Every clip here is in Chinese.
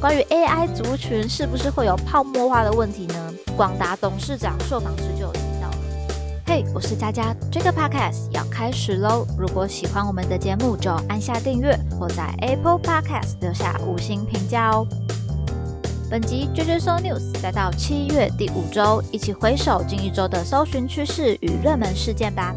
关于 AI 族群是不是会有泡沫化的问题呢？广达董事长受访时就有提到。嘿，我是佳佳，这个 Podcast 要开始喽！如果喜欢我们的节目，就按下订阅或在 Apple Podcast 留下五星评价哦。本集 JJ So News 来到七月第五周，一起回首近一周的搜寻趋势与热门事件吧。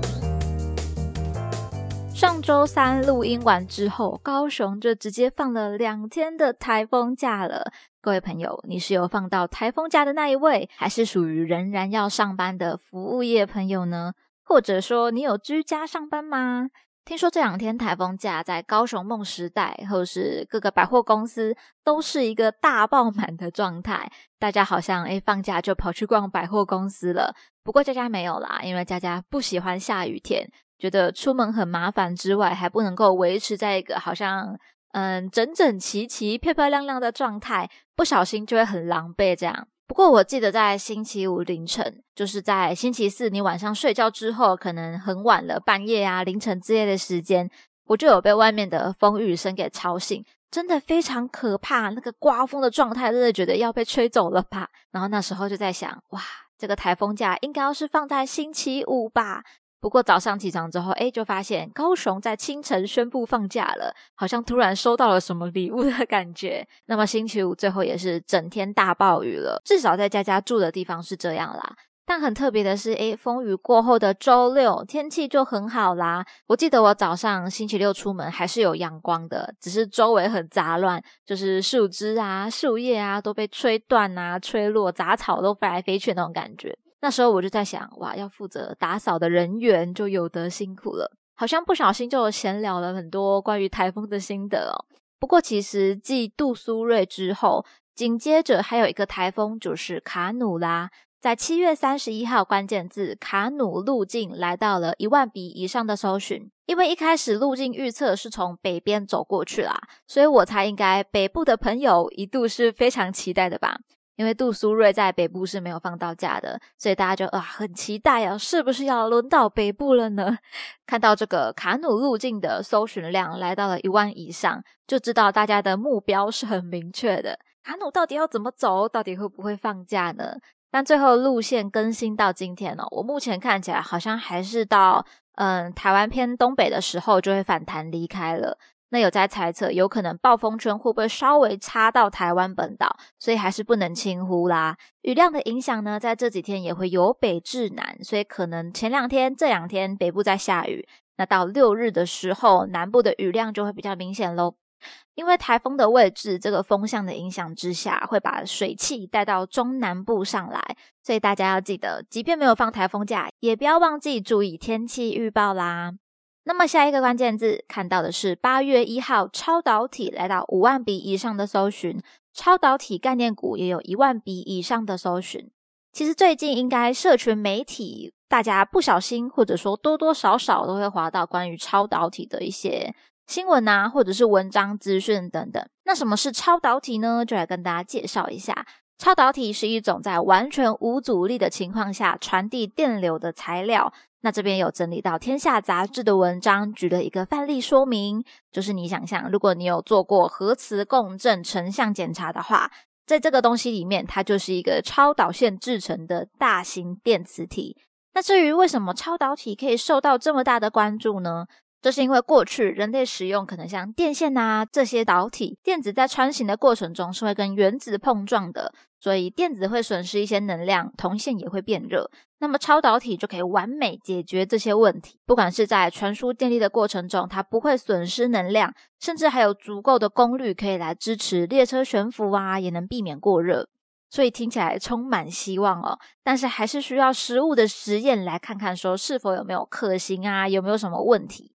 上周三录音完之后，高雄就直接放了两天的台风假了。各位朋友，你是有放到台风假的那一位，还是属于仍然要上班的服务业朋友呢？或者说你有居家上班吗？听说这两天台风假在高雄梦时代，或是各个百货公司都是一个大爆满的状态，大家好像诶放假就跑去逛百货公司了。不过佳佳没有啦，因为佳佳不喜欢下雨天，觉得出门很麻烦之外，还不能够维持在一个好像嗯整整齐齐、漂漂亮亮的状态，不小心就会很狼狈这样。不过我记得在星期五凌晨，就是在星期四你晚上睡觉之后，可能很晚了，半夜啊、凌晨之类的时间，我就有被外面的风雨声给吵醒，真的非常可怕。那个刮风的状态，真的觉得要被吹走了吧？然后那时候就在想，哇，这个台风假应该要是放在星期五吧？不过早上起床之后，哎，就发现高雄在清晨宣布放假了，好像突然收到了什么礼物的感觉。那么星期五最后也是整天大暴雨了，至少在佳佳住的地方是这样啦。但很特别的是，哎，风雨过后的周六天气就很好啦。我记得我早上星期六出门还是有阳光的，只是周围很杂乱，就是树枝啊、树叶啊都被吹断啊、吹落，杂草都飞来飞去那种感觉。那时候我就在想，哇，要负责打扫的人员就有得辛苦了。好像不小心就闲聊了很多关于台风的心得哦。不过其实继杜苏芮之后，紧接着还有一个台风就是卡努拉，在七月三十一号关键字卡努路径来到了一万笔以上的搜寻。因为一开始路径预测是从北边走过去啦，所以我猜应该北部的朋友一度是非常期待的吧。因为杜苏芮在北部是没有放到假的，所以大家就啊很期待啊，是不是要轮到北部了呢？看到这个卡努路径的搜寻量来到了一万以上，就知道大家的目标是很明确的。卡努到底要怎么走？到底会不会放假呢？但最后路线更新到今天哦，我目前看起来好像还是到嗯台湾偏东北的时候就会反弹离开了。那有在猜测，有可能暴风圈会不会稍微插到台湾本岛，所以还是不能轻忽啦。雨量的影响呢，在这几天也会由北至南，所以可能前两天、这两天北部在下雨，那到六日的时候，南部的雨量就会比较明显喽。因为台风的位置，这个风向的影响之下，会把水汽带到中南部上来，所以大家要记得，即便没有放台风假，也不要忘记注意天气预报啦。那么下一个关键字看到的是八月一号超导体来到五万笔以上的搜寻，超导体概念股也有一万笔以上的搜寻。其实最近应该社群媒体大家不小心或者说多多少少都会滑到关于超导体的一些新闻啊，或者是文章资讯等等。那什么是超导体呢？就来跟大家介绍一下。超导体是一种在完全无阻力的情况下传递电流的材料。那这边有整理到《天下》杂志的文章，举了一个范例说明，就是你想象，如果你有做过核磁共振成像检查的话，在这个东西里面，它就是一个超导线制成的大型电磁体。那至于为什么超导体可以受到这么大的关注呢？这是因为过去人类使用可能像电线啊这些导体，电子在穿行的过程中是会跟原子碰撞的，所以电子会损失一些能量，铜线也会变热。那么超导体就可以完美解决这些问题，不管是在传输电力的过程中，它不会损失能量，甚至还有足够的功率可以来支持列车悬浮啊，也能避免过热。所以听起来充满希望哦，但是还是需要实物的实验来看看，说是否有没有可行啊，有没有什么问题。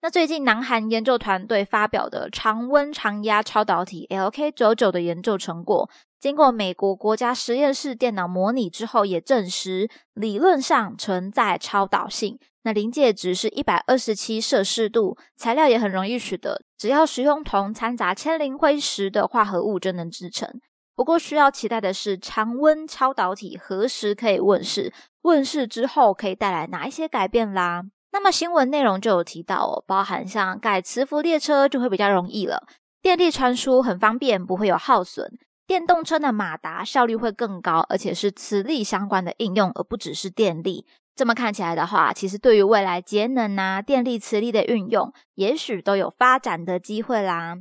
那最近，南韩研究团队发表的常温常压超导体 LK 九九的研究成果，经过美国国家实验室电脑模拟之后，也证实理论上存在超导性。那临界值是一百二十七摄氏度，材料也很容易取得，只要使用铜掺杂铅磷灰石的化合物就能制成。不过需要期待的是，常温超导体何时可以问世？问世之后可以带来哪一些改变啦？那么新闻内容就有提到哦，包含像改磁浮列车就会比较容易了，电力传输很方便，不会有耗损。电动车的马达效率会更高，而且是磁力相关的应用，而不只是电力。这么看起来的话，其实对于未来节能啊、电力、磁力的运用，也许都有发展的机会啦。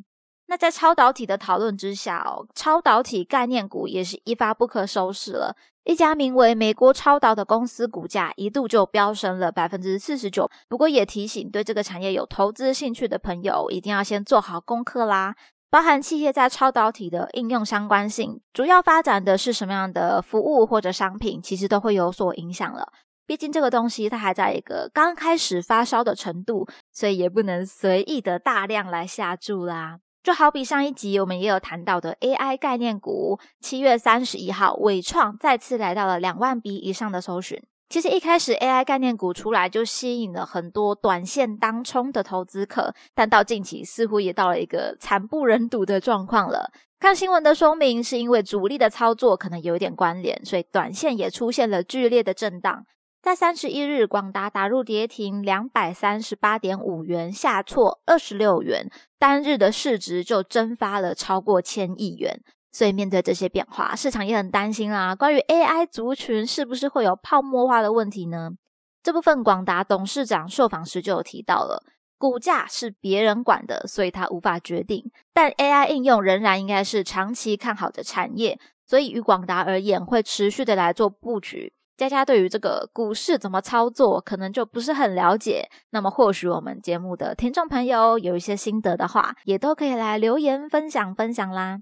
那在超导体的讨论之下哦，超导体概念股也是一发不可收拾了。一家名为美国超导的公司股价一度就飙升了百分之四十九。不过也提醒对这个产业有投资兴趣的朋友，一定要先做好功课啦。包含企业在超导体的应用相关性，主要发展的是什么样的服务或者商品，其实都会有所影响了。毕竟这个东西它还在一个刚开始发烧的程度，所以也不能随意的大量来下注啦。就好比上一集我们也有谈到的 AI 概念股，七月三十一号，伟创再次来到了两万笔以上的搜寻。其实一开始 AI 概念股出来就吸引了很多短线当冲的投资客，但到近期似乎也到了一个惨不忍睹的状况了。看新闻的说明是因为主力的操作可能有一点关联，所以短线也出现了剧烈的震荡。在三十一日，广达打入跌停两百三十八点五元，下挫二十六元，单日的市值就蒸发了超过千亿元。所以面对这些变化，市场也很担心啦。关于 AI 族群是不是会有泡沫化的问题呢？这部分广达董事长受访时就有提到了，股价是别人管的，所以他无法决定。但 AI 应用仍然应该是长期看好的产业，所以与广达而言，会持续的来做布局。佳佳对于这个股市怎么操作，可能就不是很了解。那么，或许我们节目的听众朋友有一些心得的话，也都可以来留言分享分享啦。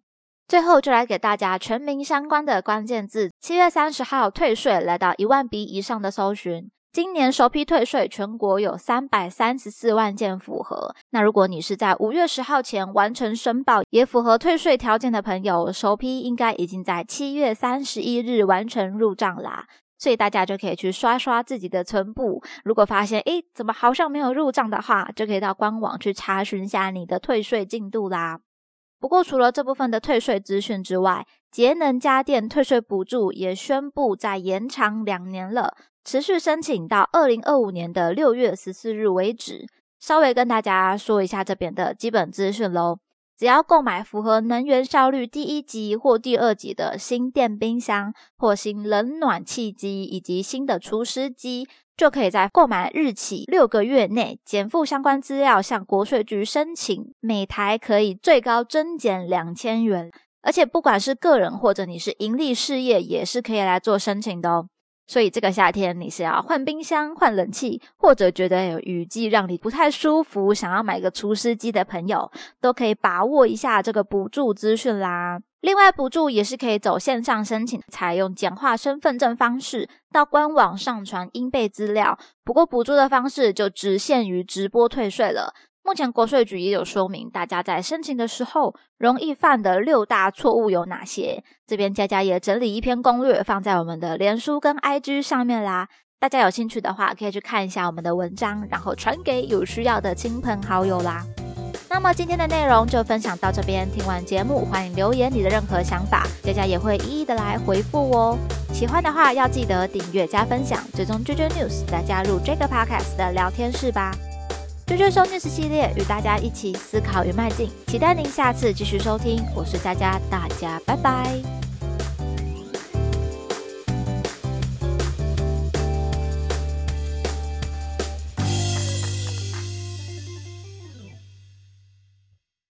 最后，就来给大家全民相关的关键字：七月三十号退税来到一万笔以上的搜寻。今年首批退税，全国有三百三十四万件符合。那如果你是在五月十号前完成申报，也符合退税条件的朋友，首批应该已经在七月三十一日完成入账啦。所以大家就可以去刷刷自己的存部，如果发现诶怎么好像没有入账的话，就可以到官网去查询一下你的退税进度啦。不过除了这部分的退税资讯之外，节能家电退税补助也宣布再延长两年了，持续申请到二零二五年的六月十四日为止。稍微跟大家说一下这边的基本资讯喽。只要购买符合能源效率第一级或第二级的新电冰箱或新冷暖气机以及新的除湿机，就可以在购买日起六个月内减负相关资料，向国税局申请，每台可以最高增减两千元。而且不管是个人或者你是盈利事业，也是可以来做申请的哦。所以这个夏天你是要换冰箱、换冷气，或者觉得有雨季让你不太舒服，想要买个除湿机的朋友，都可以把握一下这个补助资讯啦。另外，补助也是可以走线上申请，采用简化身份证方式，到官网上传应备资料。不过，补助的方式就只限于直播退税了。目前国税局也有说明，大家在申请的时候容易犯的六大错误有哪些？这边佳佳也整理一篇攻略放在我们的脸书跟 IG 上面啦。大家有兴趣的话，可以去看一下我们的文章，然后传给有需要的亲朋好友啦。那么今天的内容就分享到这边，听完节目欢迎留言你的任何想法，佳佳也会一一的来回复哦。喜欢的话要记得订阅加分享，最终 JJ News 再加入这个 Podcast 的聊天室吧。追追收 news 系列，与大家一起思考与迈进，期待您下次继续收听。我是佳佳，大家拜拜。